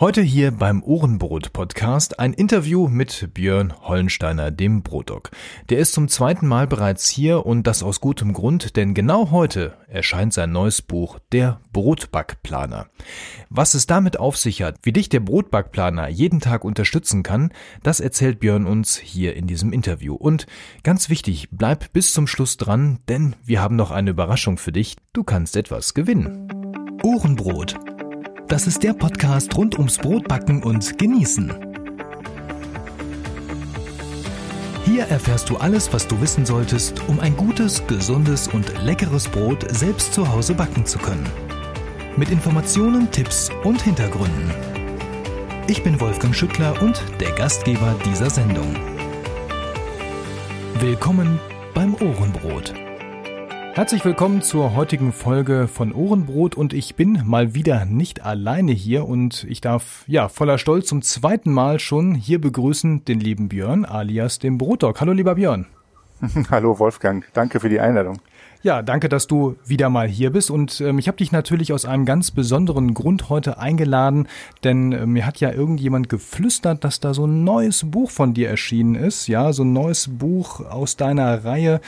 Heute hier beim Ohrenbrot Podcast ein Interview mit Björn Hollensteiner, dem Brotdog. Der ist zum zweiten Mal bereits hier und das aus gutem Grund, denn genau heute erscheint sein neues Buch Der Brotbackplaner. Was es damit auf sich hat, wie dich der Brotbackplaner jeden Tag unterstützen kann, das erzählt Björn uns hier in diesem Interview. Und ganz wichtig, bleib bis zum Schluss dran, denn wir haben noch eine Überraschung für dich. Du kannst etwas gewinnen. Ohrenbrot das ist der Podcast rund ums Brotbacken und Genießen. Hier erfährst du alles, was du wissen solltest, um ein gutes, gesundes und leckeres Brot selbst zu Hause backen zu können. Mit Informationen, Tipps und Hintergründen. Ich bin Wolfgang Schüttler und der Gastgeber dieser Sendung. Willkommen beim Ohrenbrot. Herzlich willkommen zur heutigen Folge von Ohrenbrot und ich bin mal wieder nicht alleine hier und ich darf ja voller Stolz zum zweiten Mal schon hier begrüßen den lieben Björn alias dem Brotdog. Hallo lieber Björn. Hallo Wolfgang, danke für die Einladung. Ja, danke, dass du wieder mal hier bist. Und ähm, ich habe dich natürlich aus einem ganz besonderen Grund heute eingeladen, denn äh, mir hat ja irgendjemand geflüstert, dass da so ein neues Buch von dir erschienen ist. Ja, so ein neues Buch aus deiner Reihe.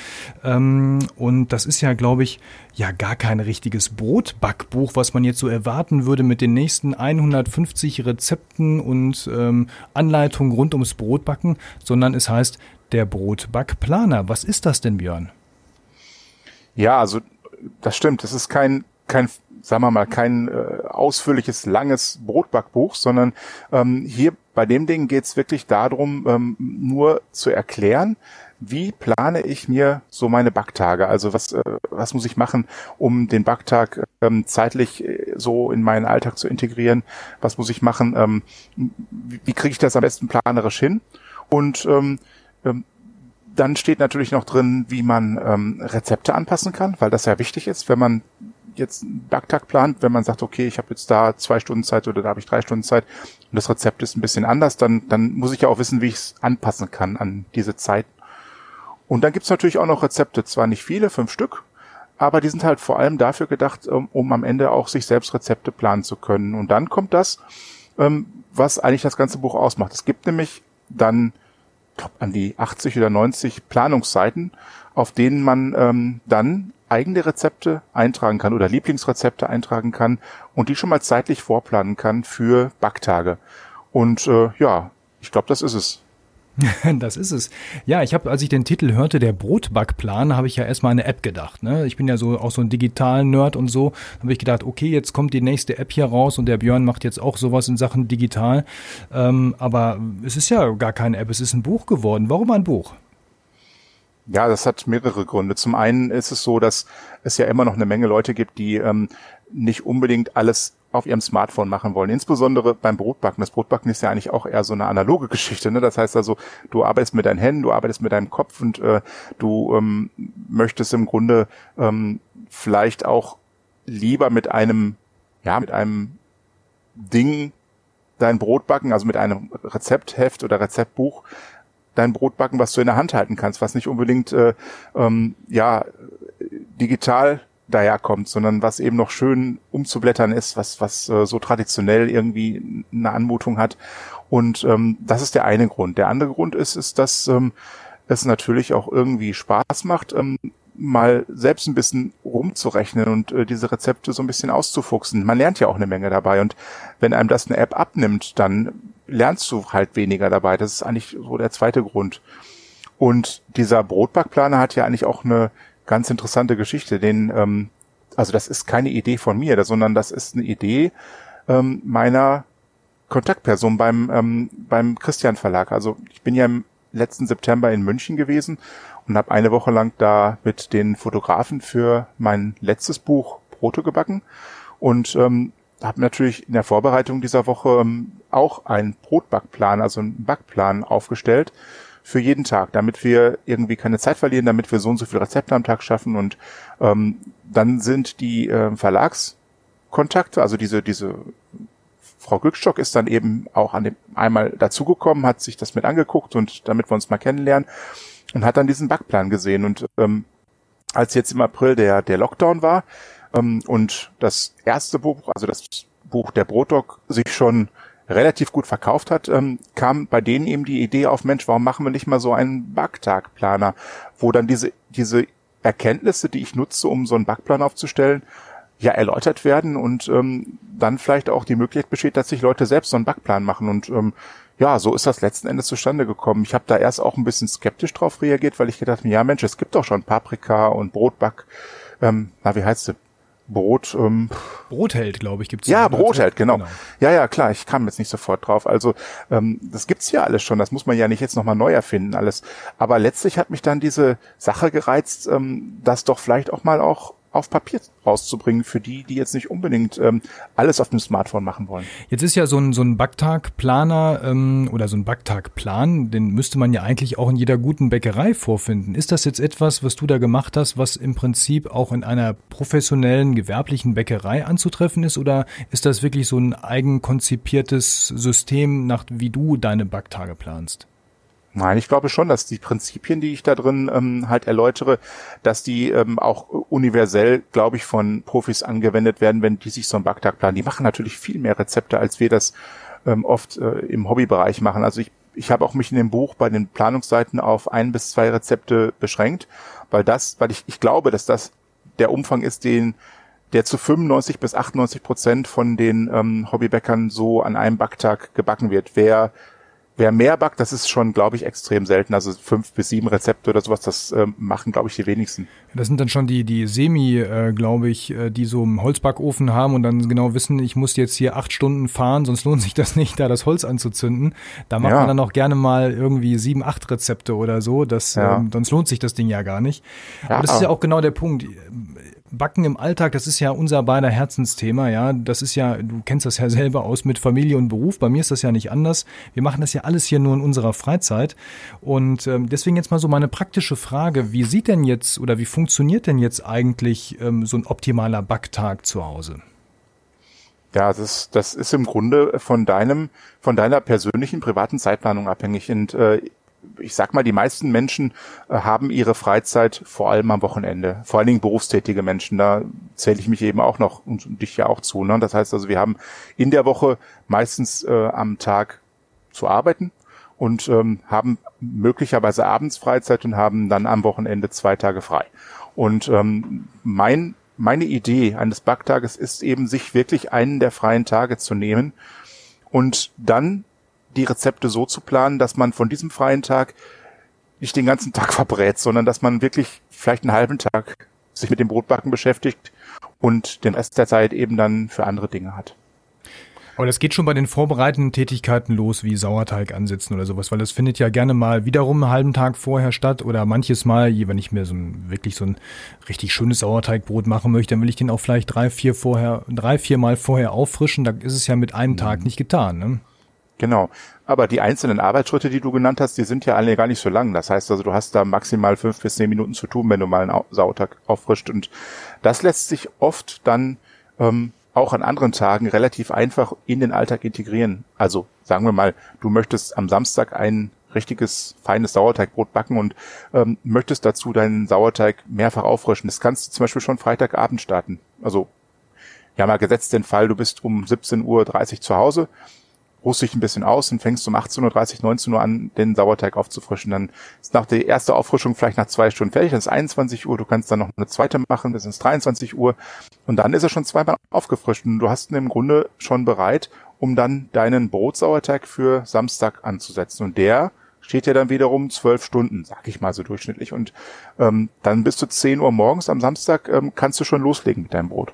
Ähm, und das ist ja, glaube ich, ja gar kein richtiges Brotbackbuch, was man jetzt so erwarten würde mit den nächsten 150 Rezepten und ähm, Anleitungen rund ums Brotbacken, sondern es heißt der Brotbackplaner. Was ist das denn, Björn? Ja, also das stimmt. Es ist kein, kein, sagen wir mal, kein äh, ausführliches, langes Brotbackbuch, sondern ähm, hier bei dem Ding geht's wirklich darum, ähm, nur zu erklären, wie plane ich mir so meine Backtage? Also was, äh, was muss ich machen, um den Backtag ähm, zeitlich äh, so in meinen Alltag zu integrieren? Was muss ich machen? Ähm, wie, wie kriege ich das am besten planerisch hin? Und ähm, ähm, dann steht natürlich noch drin, wie man ähm, Rezepte anpassen kann, weil das ja wichtig ist, wenn man jetzt einen Backtag plant, wenn man sagt, okay, ich habe jetzt da zwei Stunden Zeit oder da habe ich drei Stunden Zeit und das Rezept ist ein bisschen anders, dann, dann muss ich ja auch wissen, wie ich es anpassen kann an diese Zeit. Und dann gibt's natürlich auch noch Rezepte, zwar nicht viele, fünf Stück, aber die sind halt vor allem dafür gedacht, um, um am Ende auch sich selbst Rezepte planen zu können. Und dann kommt das, ähm, was eigentlich das ganze Buch ausmacht. Es gibt nämlich dann glaub, an die 80 oder 90 Planungsseiten, auf denen man ähm, dann eigene Rezepte eintragen kann oder Lieblingsrezepte eintragen kann und die schon mal zeitlich vorplanen kann für Backtage. Und äh, ja, ich glaube, das ist es. Das ist es. Ja, ich habe, als ich den Titel hörte, der Brotbackplan, habe ich ja erstmal eine App gedacht. Ne? Ich bin ja so auch so ein digitalen Nerd und so. Habe ich gedacht, okay, jetzt kommt die nächste App hier raus und der Björn macht jetzt auch sowas in Sachen digital. Ähm, aber es ist ja gar keine App, es ist ein Buch geworden. Warum ein Buch? Ja, das hat mehrere Gründe. Zum einen ist es so, dass es ja immer noch eine Menge Leute gibt, die ähm, nicht unbedingt alles auf ihrem Smartphone machen wollen. Insbesondere beim Brotbacken. Das Brotbacken ist ja eigentlich auch eher so eine analoge Geschichte. Ne? Das heißt also, du arbeitest mit deinen Händen, du arbeitest mit deinem Kopf und äh, du ähm, möchtest im Grunde ähm, vielleicht auch lieber mit einem, ja, mit einem Ding dein Brot backen, also mit einem Rezeptheft oder Rezeptbuch dein Brot backen, was du in der Hand halten kannst, was nicht unbedingt äh, ähm, ja digital daherkommt, sondern was eben noch schön umzublättern ist, was, was äh, so traditionell irgendwie eine Anmutung hat. Und ähm, das ist der eine Grund. Der andere Grund ist, ist, dass ähm, es natürlich auch irgendwie Spaß macht, ähm, mal selbst ein bisschen rumzurechnen und äh, diese Rezepte so ein bisschen auszufuchsen. Man lernt ja auch eine Menge dabei und wenn einem das eine App abnimmt, dann lernst du halt weniger dabei. Das ist eigentlich so der zweite Grund. Und dieser Brotbackplaner hat ja eigentlich auch eine ganz interessante Geschichte. Den, ähm, also das ist keine Idee von mir, sondern das ist eine Idee ähm, meiner Kontaktperson beim ähm, beim Christian Verlag. Also ich bin ja im letzten September in München gewesen und habe eine Woche lang da mit den Fotografen für mein letztes Buch Brote gebacken und ähm, habe natürlich in der Vorbereitung dieser Woche ähm, auch einen Brotbackplan, also einen Backplan aufgestellt für jeden Tag, damit wir irgendwie keine Zeit verlieren, damit wir so und so viele Rezepte am Tag schaffen. Und ähm, dann sind die äh, Verlagskontakte, also diese diese Frau Glückstock ist dann eben auch an dem einmal dazugekommen, hat sich das mit angeguckt und damit wir uns mal kennenlernen und hat dann diesen Backplan gesehen. Und ähm, als jetzt im April der der Lockdown war ähm, und das erste Buch, also das Buch der Brotdog sich schon relativ gut verkauft hat, ähm, kam bei denen eben die Idee auf, Mensch, warum machen wir nicht mal so einen Backtagplaner, wo dann diese, diese Erkenntnisse, die ich nutze, um so einen Backplan aufzustellen, ja erläutert werden und ähm, dann vielleicht auch die Möglichkeit besteht, dass sich Leute selbst so einen Backplan machen und ähm, ja, so ist das letzten Endes zustande gekommen. Ich habe da erst auch ein bisschen skeptisch drauf reagiert, weil ich gedacht habe, ja Mensch, es gibt doch schon Paprika und Brotback, ähm, na wie heißt es? Brot. Ähm, Brotheld, glaube ich, gibt's. Ja, Brotheld, genau. genau. Ja, ja, klar. Ich kam jetzt nicht sofort drauf. Also ähm, das gibt's ja alles schon. Das muss man ja nicht jetzt nochmal neu erfinden alles. Aber letztlich hat mich dann diese Sache gereizt, ähm, dass doch vielleicht auch mal auch auf Papier rauszubringen für die, die jetzt nicht unbedingt ähm, alles auf dem Smartphone machen wollen. Jetzt ist ja so ein, so ein Backtagplaner ähm, oder so ein Backtagplan, den müsste man ja eigentlich auch in jeder guten Bäckerei vorfinden. Ist das jetzt etwas, was du da gemacht hast, was im Prinzip auch in einer professionellen, gewerblichen Bäckerei anzutreffen ist oder ist das wirklich so ein eigenkonzipiertes System, nach wie du deine Backtage planst? Nein, ich glaube schon, dass die Prinzipien, die ich da drin ähm, halt erläutere, dass die ähm, auch universell, glaube ich, von Profis angewendet werden, wenn die sich so einen Backtag planen. Die machen natürlich viel mehr Rezepte, als wir das ähm, oft äh, im Hobbybereich machen. Also ich, ich habe auch mich in dem Buch bei den Planungsseiten auf ein bis zwei Rezepte beschränkt, weil das, weil ich, ich glaube, dass das der Umfang ist, den der zu 95 bis 98 Prozent von den ähm, Hobbybäckern so an einem Backtag gebacken wird. Wer Wer mehr backt, das ist schon, glaube ich, extrem selten. Also fünf bis sieben Rezepte oder sowas, das äh, machen, glaube ich, die wenigsten. Das sind dann schon die, die Semi, äh, glaube ich, äh, die so einen Holzbackofen haben und dann genau wissen, ich muss jetzt hier acht Stunden fahren, sonst lohnt sich das nicht, da das Holz anzuzünden. Da macht ja. man dann auch gerne mal irgendwie sieben, acht Rezepte oder so. Das, ja. ähm, sonst lohnt sich das Ding ja gar nicht. Ja. Aber das ist ja auch genau der Punkt Backen im Alltag, das ist ja unser beider Herzensthema, ja. Das ist ja, du kennst das ja selber aus mit Familie und Beruf. Bei mir ist das ja nicht anders. Wir machen das ja alles hier nur in unserer Freizeit. Und ähm, deswegen jetzt mal so meine praktische Frage. Wie sieht denn jetzt oder wie funktioniert denn jetzt eigentlich ähm, so ein optimaler Backtag zu Hause? Ja, das, das ist im Grunde von deinem, von deiner persönlichen privaten Zeitplanung abhängig. Und äh, ich sag mal, die meisten Menschen äh, haben ihre Freizeit vor allem am Wochenende. Vor allen Dingen berufstätige Menschen. Da zähle ich mich eben auch noch und dich ja auch zu. Ne? Das heißt also, wir haben in der Woche meistens äh, am Tag zu arbeiten und ähm, haben möglicherweise abends Freizeit und haben dann am Wochenende zwei Tage frei. Und ähm, mein, meine Idee eines Backtages ist eben, sich wirklich einen der freien Tage zu nehmen und dann die Rezepte so zu planen, dass man von diesem freien Tag nicht den ganzen Tag verbrät, sondern dass man wirklich vielleicht einen halben Tag sich mit dem Brotbacken beschäftigt und den Rest der Zeit eben dann für andere Dinge hat. Aber das geht schon bei den vorbereitenden Tätigkeiten los, wie Sauerteig ansetzen oder sowas, weil das findet ja gerne mal wiederum einen halben Tag vorher statt oder manches Mal, wenn ich mir so ein, wirklich so ein richtig schönes Sauerteigbrot machen möchte, dann will ich den auch vielleicht drei, vier vorher, drei, vier Mal vorher auffrischen. Da ist es ja mit einem Tag mhm. nicht getan, ne? Genau. Aber die einzelnen Arbeitsschritte, die du genannt hast, die sind ja alle gar nicht so lang. Das heißt also, du hast da maximal fünf bis zehn Minuten zu tun, wenn du mal einen Sauertag auffrischt. Und das lässt sich oft dann ähm, auch an anderen Tagen relativ einfach in den Alltag integrieren. Also sagen wir mal, du möchtest am Samstag ein richtiges feines Sauerteigbrot backen und ähm, möchtest dazu deinen Sauerteig mehrfach auffrischen. Das kannst du zum Beispiel schon Freitagabend starten. Also ja mal gesetzt den Fall, du bist um 17.30 Uhr zu Hause, ruhst dich ein bisschen aus und fängst um 18.30 Uhr, 19 Uhr an, den Sauerteig aufzufrischen. Dann ist nach der erste Auffrischung vielleicht nach zwei Stunden fertig, dann ist 21 Uhr, du kannst dann noch eine zweite machen, das ist 23 Uhr und dann ist er schon zweimal aufgefrischt und du hast ihn im Grunde schon bereit, um dann deinen Brotsauerteig für Samstag anzusetzen. Und der steht ja dann wiederum zwölf Stunden, sag ich mal so durchschnittlich. Und ähm, dann bis zu 10 Uhr morgens am Samstag ähm, kannst du schon loslegen mit deinem Brot.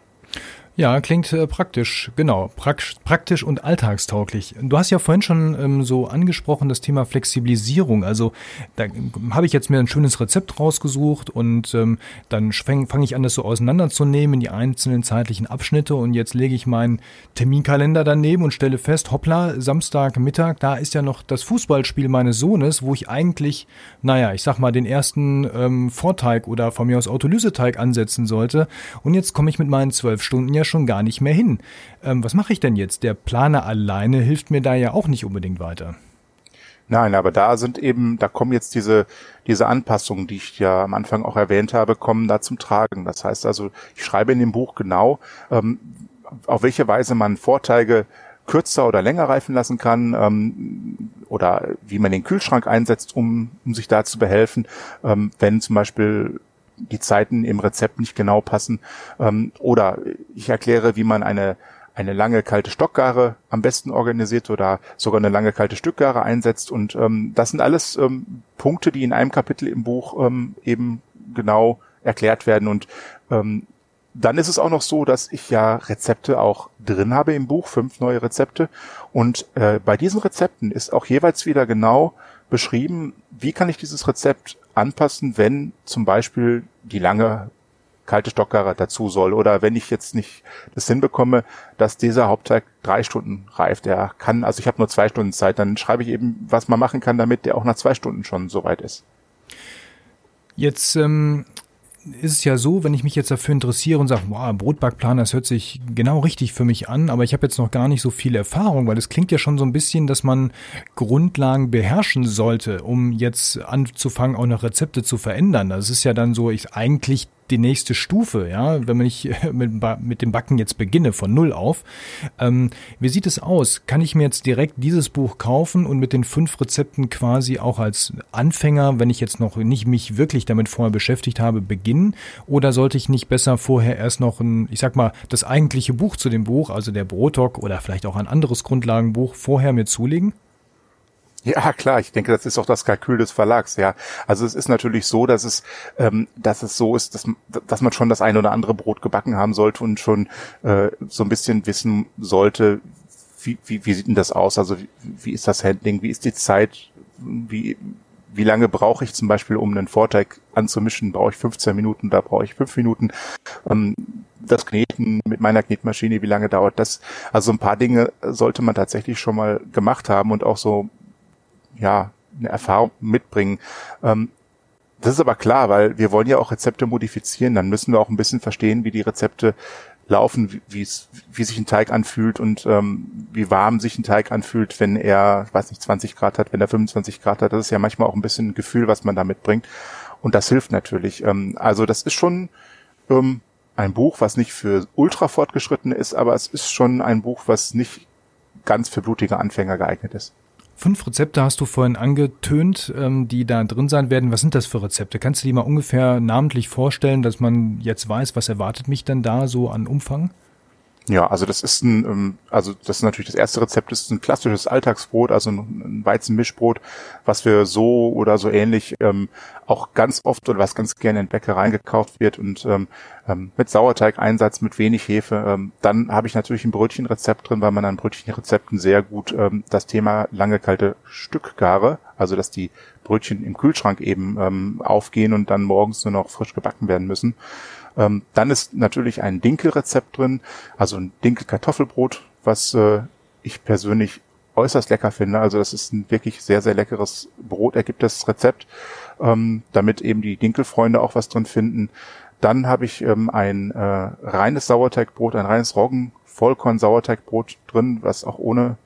Ja, klingt äh, praktisch, genau. Prakt, praktisch und alltagstauglich. Du hast ja vorhin schon ähm, so angesprochen das Thema Flexibilisierung. Also da habe ich jetzt mir ein schönes Rezept rausgesucht und ähm, dann fange fang ich an, das so auseinanderzunehmen in die einzelnen zeitlichen Abschnitte und jetzt lege ich meinen Terminkalender daneben und stelle fest, hoppla, Samstagmittag, da ist ja noch das Fußballspiel meines Sohnes, wo ich eigentlich, naja, ich sag mal, den ersten ähm, Vorteig oder von mir aus Autolyseteig ansetzen sollte. Und jetzt komme ich mit meinen zwölf Stunden ja ja schon gar nicht mehr hin. Ähm, was mache ich denn jetzt? Der Planer alleine hilft mir da ja auch nicht unbedingt weiter. Nein, aber da sind eben, da kommen jetzt diese, diese Anpassungen, die ich ja am Anfang auch erwähnt habe, kommen da zum Tragen. Das heißt also, ich schreibe in dem Buch genau, ähm, auf welche Weise man Vorteile kürzer oder länger reifen lassen kann ähm, oder wie man den Kühlschrank einsetzt, um, um sich da zu behelfen, ähm, wenn zum Beispiel die Zeiten im Rezept nicht genau passen. Ähm, oder ich erkläre, wie man eine eine lange kalte Stockgare am besten organisiert oder sogar eine lange kalte Stückgare einsetzt. Und ähm, das sind alles ähm, Punkte, die in einem Kapitel im Buch ähm, eben genau erklärt werden. Und ähm, dann ist es auch noch so, dass ich ja Rezepte auch drin habe im Buch, fünf neue Rezepte. Und äh, bei diesen Rezepten ist auch jeweils wieder genau beschrieben, wie kann ich dieses Rezept anpassen, wenn zum Beispiel die lange kalte Stockgare dazu soll. Oder wenn ich jetzt nicht das hinbekomme, dass dieser Hauptteig drei Stunden reift. Der kann, also ich habe nur zwei Stunden Zeit, dann schreibe ich eben, was man machen kann, damit der auch nach zwei Stunden schon soweit ist. Jetzt ähm, ist es ja so, wenn ich mich jetzt dafür interessiere und sage, wow, Brotbackplan, das hört sich genau richtig für mich an, aber ich habe jetzt noch gar nicht so viel Erfahrung, weil es klingt ja schon so ein bisschen, dass man Grundlagen beherrschen sollte, um jetzt anzufangen, auch noch Rezepte zu verändern. Das ist ja dann so, ich eigentlich die nächste Stufe, ja, wenn man nicht mit, mit dem Backen jetzt beginne von null auf. Ähm, wie sieht es aus? Kann ich mir jetzt direkt dieses Buch kaufen und mit den fünf Rezepten quasi auch als Anfänger, wenn ich jetzt noch nicht mich wirklich damit vorher beschäftigt habe, beginnen? Oder sollte ich nicht besser vorher erst noch ein, ich sag mal, das eigentliche Buch zu dem Buch, also der Brotok oder vielleicht auch ein anderes Grundlagenbuch vorher mir zulegen? Ja, klar, ich denke, das ist auch das Kalkül des Verlags, ja. Also es ist natürlich so, dass es, ähm, dass es so ist, dass, dass man schon das eine oder andere Brot gebacken haben sollte und schon äh, so ein bisschen wissen sollte, wie, wie, wie sieht denn das aus? Also wie, wie ist das Handling, wie ist die Zeit, wie, wie lange brauche ich zum Beispiel, um einen Vorteig anzumischen? Brauche ich 15 Minuten, da brauche ich 5 Minuten. Ähm, das Kneten mit meiner Knetmaschine, wie lange dauert das? Also ein paar Dinge sollte man tatsächlich schon mal gemacht haben und auch so ja, eine Erfahrung mitbringen. Ähm, das ist aber klar, weil wir wollen ja auch Rezepte modifizieren. Dann müssen wir auch ein bisschen verstehen, wie die Rezepte laufen, wie es, wie sich ein Teig anfühlt und ähm, wie warm sich ein Teig anfühlt, wenn er, weiß nicht, 20 Grad hat, wenn er 25 Grad hat. Das ist ja manchmal auch ein bisschen ein Gefühl, was man da mitbringt. Und das hilft natürlich. Ähm, also das ist schon ähm, ein Buch, was nicht für ultra fortgeschritten ist, aber es ist schon ein Buch, was nicht ganz für blutige Anfänger geeignet ist. Fünf Rezepte hast du vorhin angetönt, ähm, die da drin sein werden. Was sind das für Rezepte? Kannst du die mal ungefähr namentlich vorstellen, dass man jetzt weiß, was erwartet mich denn da so an Umfang? Ja, also das ist ein, ähm, also das ist natürlich das erste Rezept, das ist ein klassisches Alltagsbrot, also ein Weizenmischbrot, was wir so oder so ähnlich ähm, auch ganz oft oder was ganz gerne in Bäckereien gekauft wird und ähm, ähm, mit Sauerteig-Einsatz, mit wenig Hefe. Ähm, dann habe ich natürlich ein Brötchenrezept drin, weil man an Brötchenrezepten sehr gut ähm, das Thema lange kalte Stückgare, also dass die Brötchen im Kühlschrank eben ähm, aufgehen und dann morgens nur noch frisch gebacken werden müssen. Ähm, dann ist natürlich ein Dinkelrezept drin, also ein Dinkel-Kartoffelbrot, was äh, ich persönlich äußerst lecker finde. Also das ist ein wirklich sehr, sehr leckeres Brot, ergibt das Rezept, ähm, damit eben die Dinkelfreunde auch was drin finden. Dann habe ich ähm, ein äh, reines Sauerteigbrot, ein reines Roggen-Vollkorn-Sauerteigbrot drin, was auch ohne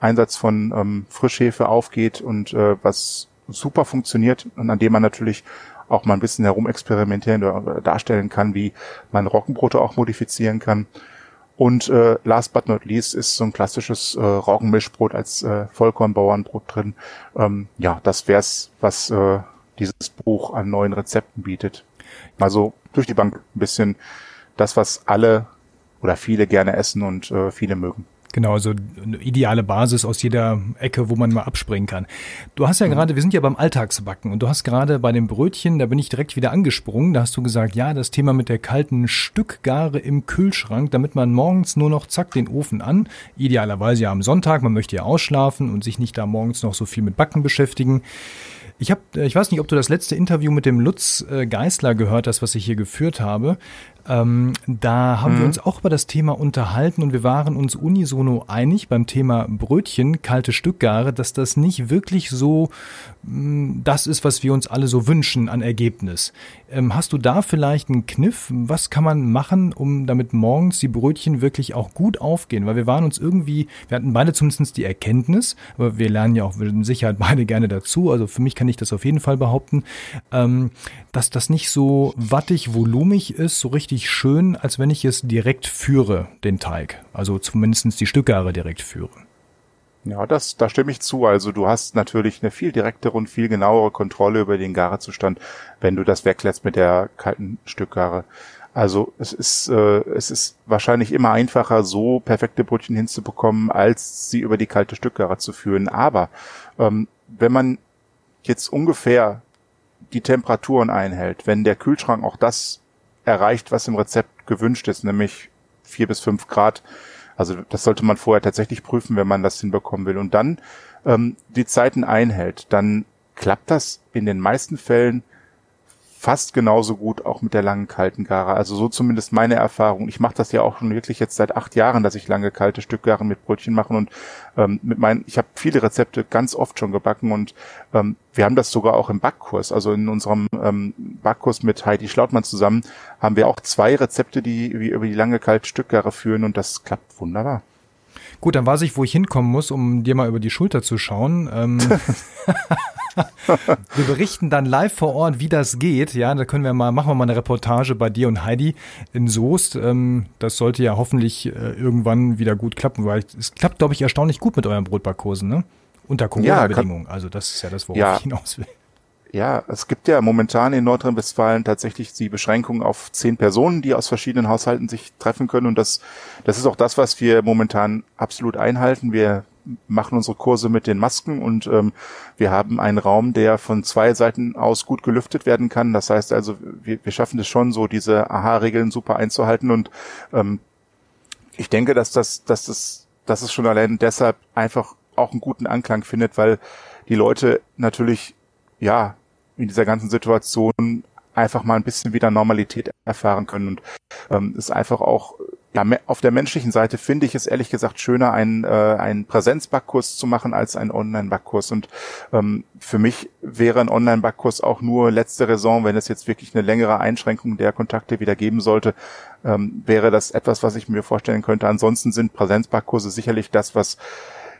Einsatz von ähm, Frischhefe aufgeht und äh, was super funktioniert und an dem man natürlich auch mal ein bisschen herumexperimentieren oder darstellen kann, wie man Roggenbrote auch modifizieren kann. Und äh, last but not least ist so ein klassisches äh, Roggenmischbrot als äh, Vollkornbauernbrot drin. Ähm, ja, das wär's, was äh, dieses Buch an neuen Rezepten bietet. Also durch die Bank ein bisschen das, was alle oder viele gerne essen und äh, viele mögen. Genau, also eine ideale Basis aus jeder Ecke, wo man mal abspringen kann. Du hast ja mhm. gerade, wir sind ja beim Alltagsbacken und du hast gerade bei dem Brötchen, da bin ich direkt wieder angesprungen, da hast du gesagt, ja, das Thema mit der kalten Stückgare im Kühlschrank, damit man morgens nur noch zack den Ofen an, idealerweise ja am Sonntag, man möchte ja ausschlafen und sich nicht da morgens noch so viel mit Backen beschäftigen. Ich habe, ich weiß nicht, ob du das letzte Interview mit dem Lutz äh, Geißler gehört hast, was ich hier geführt habe. Ähm, da haben mhm. wir uns auch über das Thema unterhalten und wir waren uns unisono einig beim Thema Brötchen, kalte Stückgare, dass das nicht wirklich so mh, mm, das ist, was wir uns alle so wünschen an Ergebnis. Ähm, hast du da vielleicht einen Kniff? Was kann man machen, um damit morgens die Brötchen wirklich auch gut aufgehen? Weil wir waren uns irgendwie, wir hatten beide zumindest die Erkenntnis, aber wir lernen ja auch mit Sicherheit beide gerne dazu. Also für mich kann kann ich das auf jeden Fall behaupten, ähm, dass das nicht so wattig, volumig ist, so richtig schön, als wenn ich es direkt führe, den Teig. Also zumindestens die Stückgare direkt führe. Ja, das, da stimme ich zu. Also du hast natürlich eine viel direktere und viel genauere Kontrolle über den Garezustand, wenn du das weglässt mit der kalten Stückgare. Also es ist, äh, es ist wahrscheinlich immer einfacher, so perfekte Brötchen hinzubekommen, als sie über die kalte Stückgare zu führen. Aber ähm, wenn man jetzt ungefähr die Temperaturen einhält, wenn der Kühlschrank auch das erreicht, was im Rezept gewünscht ist, nämlich vier bis fünf Grad, also das sollte man vorher tatsächlich prüfen, wenn man das hinbekommen will. Und dann ähm, die Zeiten einhält, dann klappt das in den meisten Fällen fast genauso gut auch mit der langen kalten Gare. Also so zumindest meine Erfahrung. Ich mache das ja auch schon wirklich jetzt seit acht Jahren, dass ich lange kalte Stückgaren mit Brötchen mache und ähm, mit meinen, ich habe viele Rezepte ganz oft schon gebacken und ähm, wir haben das sogar auch im Backkurs. Also in unserem ähm, Backkurs mit Heidi Schlautmann zusammen haben wir auch zwei Rezepte, die wir über die lange kalte Stückgare führen und das klappt wunderbar. Gut, dann weiß ich, wo ich hinkommen muss, um dir mal über die Schulter zu schauen. Ähm wir berichten dann live vor Ort, wie das geht. Ja, da können wir mal, machen wir mal eine Reportage bei dir und Heidi in Soest. Ähm, das sollte ja hoffentlich äh, irgendwann wieder gut klappen, weil es klappt, glaube ich, erstaunlich gut mit euren Brotbackkursen, ne? Unter Corona-Bedingungen. Ja, also das ist ja das, worauf ja. ich hinaus will. Ja, es gibt ja momentan in Nordrhein-Westfalen tatsächlich die Beschränkung auf zehn Personen, die aus verschiedenen Haushalten sich treffen können. Und das, das ist auch das, was wir momentan absolut einhalten. Wir machen unsere Kurse mit den Masken und ähm, wir haben einen Raum, der von zwei Seiten aus gut gelüftet werden kann. Das heißt also, wir, wir schaffen es schon so, diese Aha-Regeln super einzuhalten und ähm, ich denke, dass das, dass das, dass es schon allein deshalb einfach auch einen guten Anklang findet, weil die Leute natürlich ja in dieser ganzen Situation einfach mal ein bisschen wieder Normalität erfahren können und ähm, ist einfach auch ja, auf der menschlichen Seite finde ich es ehrlich gesagt schöner, einen, äh, einen Präsenzbackkurs zu machen als einen Online-Backkurs. Und ähm, für mich wäre ein Online-Backkurs auch nur letzte Raison, wenn es jetzt wirklich eine längere Einschränkung der Kontakte wieder geben sollte, ähm, wäre das etwas, was ich mir vorstellen könnte. Ansonsten sind Präsenzbackkurse sicherlich das, was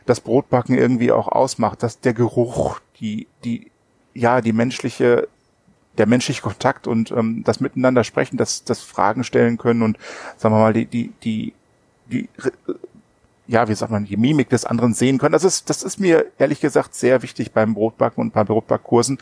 das Brotbacken irgendwie auch ausmacht, dass der Geruch, die, die, ja, die menschliche der menschliche Kontakt und ähm, das Miteinander sprechen, das, das Fragen stellen können und sagen wir mal, die, die, die, die ja, wie sagt man, die Mimik des anderen sehen können. Das ist, das ist mir ehrlich gesagt sehr wichtig beim Brotbacken und bei Brotbackkursen.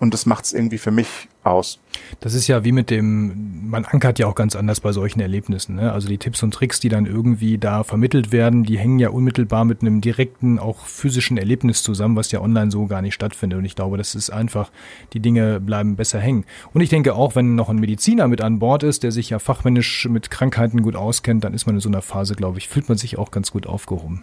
Und das macht es irgendwie für mich aus. Das ist ja wie mit dem, man ankert ja auch ganz anders bei solchen Erlebnissen. Ne? Also die Tipps und Tricks, die dann irgendwie da vermittelt werden, die hängen ja unmittelbar mit einem direkten, auch physischen Erlebnis zusammen, was ja online so gar nicht stattfindet. Und ich glaube, das ist einfach, die Dinge bleiben besser hängen. Und ich denke auch, wenn noch ein Mediziner mit an Bord ist, der sich ja fachmännisch mit Krankheiten gut auskennt, dann ist man in so einer Phase, glaube ich, fühlt man sich auch ganz gut aufgehoben.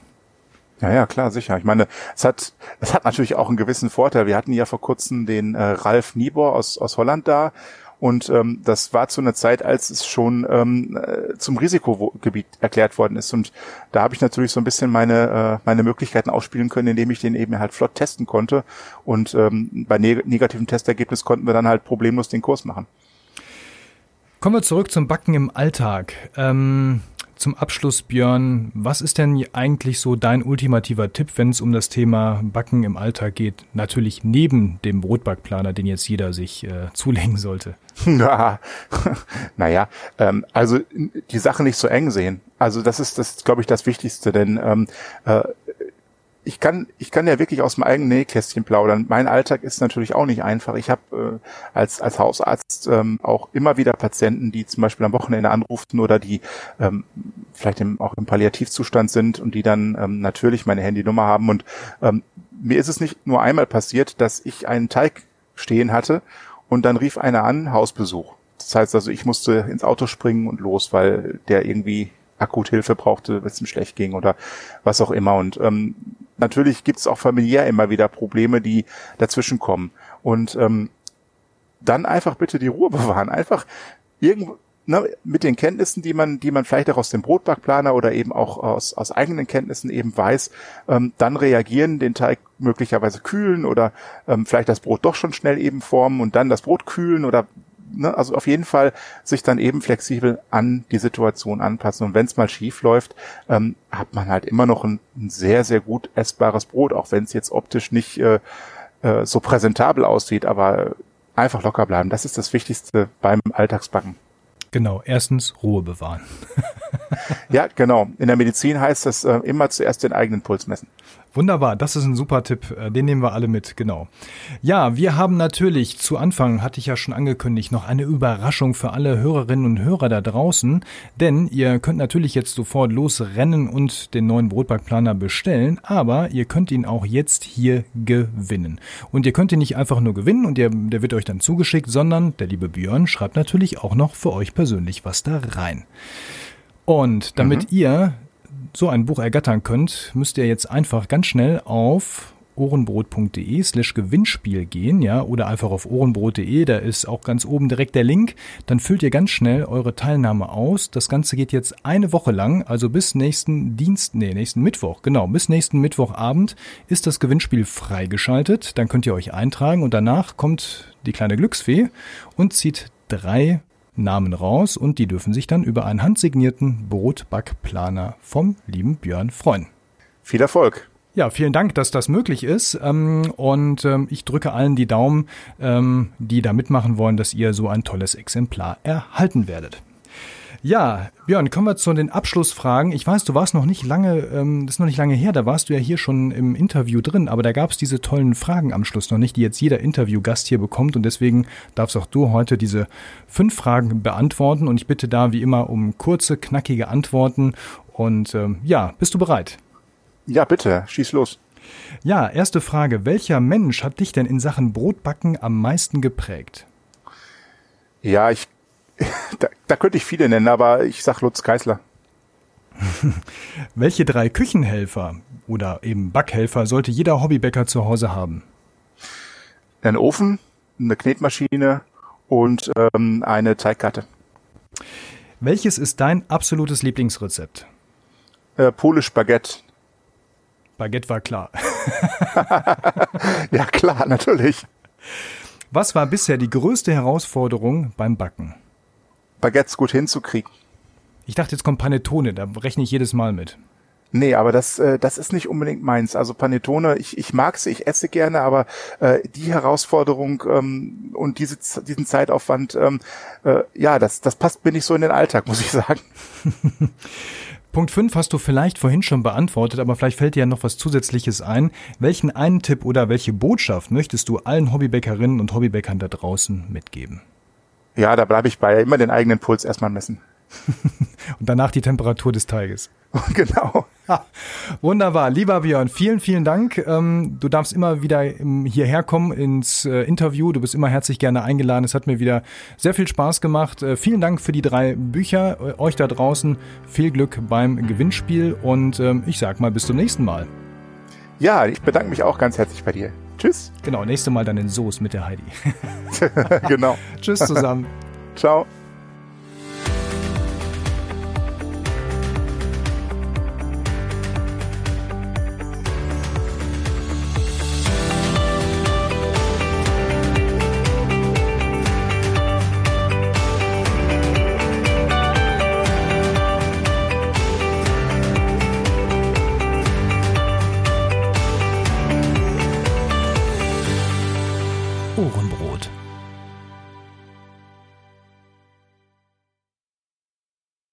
Ja, ja, klar, sicher. Ich meine, es hat, es hat natürlich auch einen gewissen Vorteil. Wir hatten ja vor kurzem den äh, Ralf Niebuhr aus, aus Holland da. Und ähm, das war zu einer Zeit, als es schon ähm, äh, zum Risikogebiet erklärt worden ist. Und da habe ich natürlich so ein bisschen meine, äh, meine Möglichkeiten ausspielen können, indem ich den eben halt flott testen konnte. Und ähm, bei neg negativem Testergebnis konnten wir dann halt problemlos den Kurs machen. Kommen wir zurück zum Backen im Alltag. Ähm zum Abschluss, Björn, was ist denn eigentlich so dein ultimativer Tipp, wenn es um das Thema Backen im Alltag geht? Natürlich neben dem Brotbackplaner, den jetzt jeder sich äh, zulegen sollte. Ja, naja, ähm, also die Sache nicht so eng sehen. Also das ist, das glaube ich, das Wichtigste, denn ähm, äh, ich kann, ich kann ja wirklich aus dem eigenen Nähkästchen plaudern. Mein Alltag ist natürlich auch nicht einfach. Ich habe äh, als, als Hausarzt ähm, auch immer wieder Patienten, die zum Beispiel am Wochenende anrufen oder die ähm, vielleicht im, auch im Palliativzustand sind und die dann ähm, natürlich meine Handynummer haben. Und ähm, mir ist es nicht nur einmal passiert, dass ich einen Teig stehen hatte und dann rief einer an, Hausbesuch. Das heißt also, ich musste ins Auto springen und los, weil der irgendwie akut Hilfe brauchte, wenn es ihm schlecht ging oder was auch immer. Und ähm, natürlich gibt es auch familiär immer wieder Probleme, die dazwischen kommen. Und ähm, dann einfach bitte die Ruhe bewahren. Einfach irgendwo ne, mit den Kenntnissen, die man, die man vielleicht auch aus dem Brotbackplaner oder eben auch aus, aus eigenen Kenntnissen eben weiß, ähm, dann reagieren, den Teig möglicherweise kühlen oder ähm, vielleicht das Brot doch schon schnell eben formen und dann das Brot kühlen oder ne, also auf jeden Fall sich dann eben flexibel an die Situation anpassen. Und wenn es mal schief läuft, ähm, hat man halt immer noch ein, ein, sehr, sehr gut essbares Brot, auch wenn es jetzt optisch nicht äh, äh, so präsentabel aussieht, aber einfach locker bleiben. Das ist das Wichtigste beim Alltagsbacken. Genau, erstens Ruhe bewahren. ja, genau. In der Medizin heißt das äh, immer zuerst den eigenen Puls messen. Wunderbar, das ist ein super Tipp. Äh, den nehmen wir alle mit, genau. Ja, wir haben natürlich zu Anfang, hatte ich ja schon angekündigt, noch eine Überraschung für alle Hörerinnen und Hörer da draußen. Denn ihr könnt natürlich jetzt sofort losrennen und den neuen Brotbackplaner bestellen, aber ihr könnt ihn auch jetzt hier gewinnen. Und ihr könnt ihn nicht einfach nur gewinnen und der, der wird euch dann zugeschickt, sondern der liebe Björn schreibt natürlich auch noch für euch persönlich was da rein. Und damit mhm. ihr so ein Buch ergattern könnt, müsst ihr jetzt einfach ganz schnell auf ohrenbrot.de slash Gewinnspiel gehen, ja, oder einfach auf ohrenbrot.de, da ist auch ganz oben direkt der Link. Dann füllt ihr ganz schnell eure Teilnahme aus. Das Ganze geht jetzt eine Woche lang, also bis nächsten Dienst, nee, nächsten Mittwoch, genau, bis nächsten Mittwochabend ist das Gewinnspiel freigeschaltet. Dann könnt ihr euch eintragen und danach kommt die kleine Glücksfee und zieht drei Namen raus und die dürfen sich dann über einen handsignierten Brotbackplaner vom lieben Björn freuen. Viel Erfolg! Ja, vielen Dank, dass das möglich ist. Ähm, und ähm, ich drücke allen die Daumen, ähm, die da mitmachen wollen, dass ihr so ein tolles Exemplar erhalten werdet. Ja, Björn, kommen wir zu den Abschlussfragen. Ich weiß, du warst noch nicht lange, ähm, das ist noch nicht lange her, da warst du ja hier schon im Interview drin, aber da gab es diese tollen Fragen am Schluss noch nicht, die jetzt jeder Interviewgast hier bekommt und deswegen darfst auch du heute diese fünf Fragen beantworten und ich bitte da wie immer um kurze, knackige Antworten und ähm, ja, bist du bereit? Ja, bitte, schieß los. Ja, erste Frage. Welcher Mensch hat dich denn in Sachen Brotbacken am meisten geprägt? Ja, ich da, da könnte ich viele nennen, aber ich sag Lutz Geisler. Welche drei Küchenhelfer oder eben Backhelfer sollte jeder Hobbybäcker zu Hause haben? Ein Ofen, eine Knetmaschine und ähm, eine Teigkarte. Welches ist dein absolutes Lieblingsrezept? Äh, Polish Baguette. Baguette war klar. ja, klar, natürlich. Was war bisher die größte Herausforderung beim Backen? Baguettes gut hinzukriegen. Ich dachte, jetzt kommt Panettone, da rechne ich jedes Mal mit. Nee, aber das, äh, das ist nicht unbedingt meins. Also Panettone, ich, ich mag sie, ich esse gerne, aber äh, die Herausforderung ähm, und diese, diesen Zeitaufwand, ähm, äh, ja, das, das passt mir nicht so in den Alltag, muss ich sagen. Punkt 5 hast du vielleicht vorhin schon beantwortet, aber vielleicht fällt dir ja noch was Zusätzliches ein. Welchen einen Tipp oder welche Botschaft möchtest du allen Hobbybäckerinnen und Hobbybäckern da draußen mitgeben? Ja, da bleibe ich bei. Immer den eigenen Puls erstmal messen. Und danach die Temperatur des Teiges. genau. Ha, wunderbar. Lieber Björn, vielen, vielen Dank. Ähm, du darfst immer wieder hierher kommen ins äh, Interview. Du bist immer herzlich gerne eingeladen. Es hat mir wieder sehr viel Spaß gemacht. Äh, vielen Dank für die drei Bücher. Äh, euch da draußen viel Glück beim Gewinnspiel und ähm, ich sag mal bis zum nächsten Mal. Ja, ich bedanke mich auch ganz herzlich bei dir. Tschüss. Genau, nächste Mal dann in Soße mit der Heidi. genau. Tschüss zusammen. Ciao.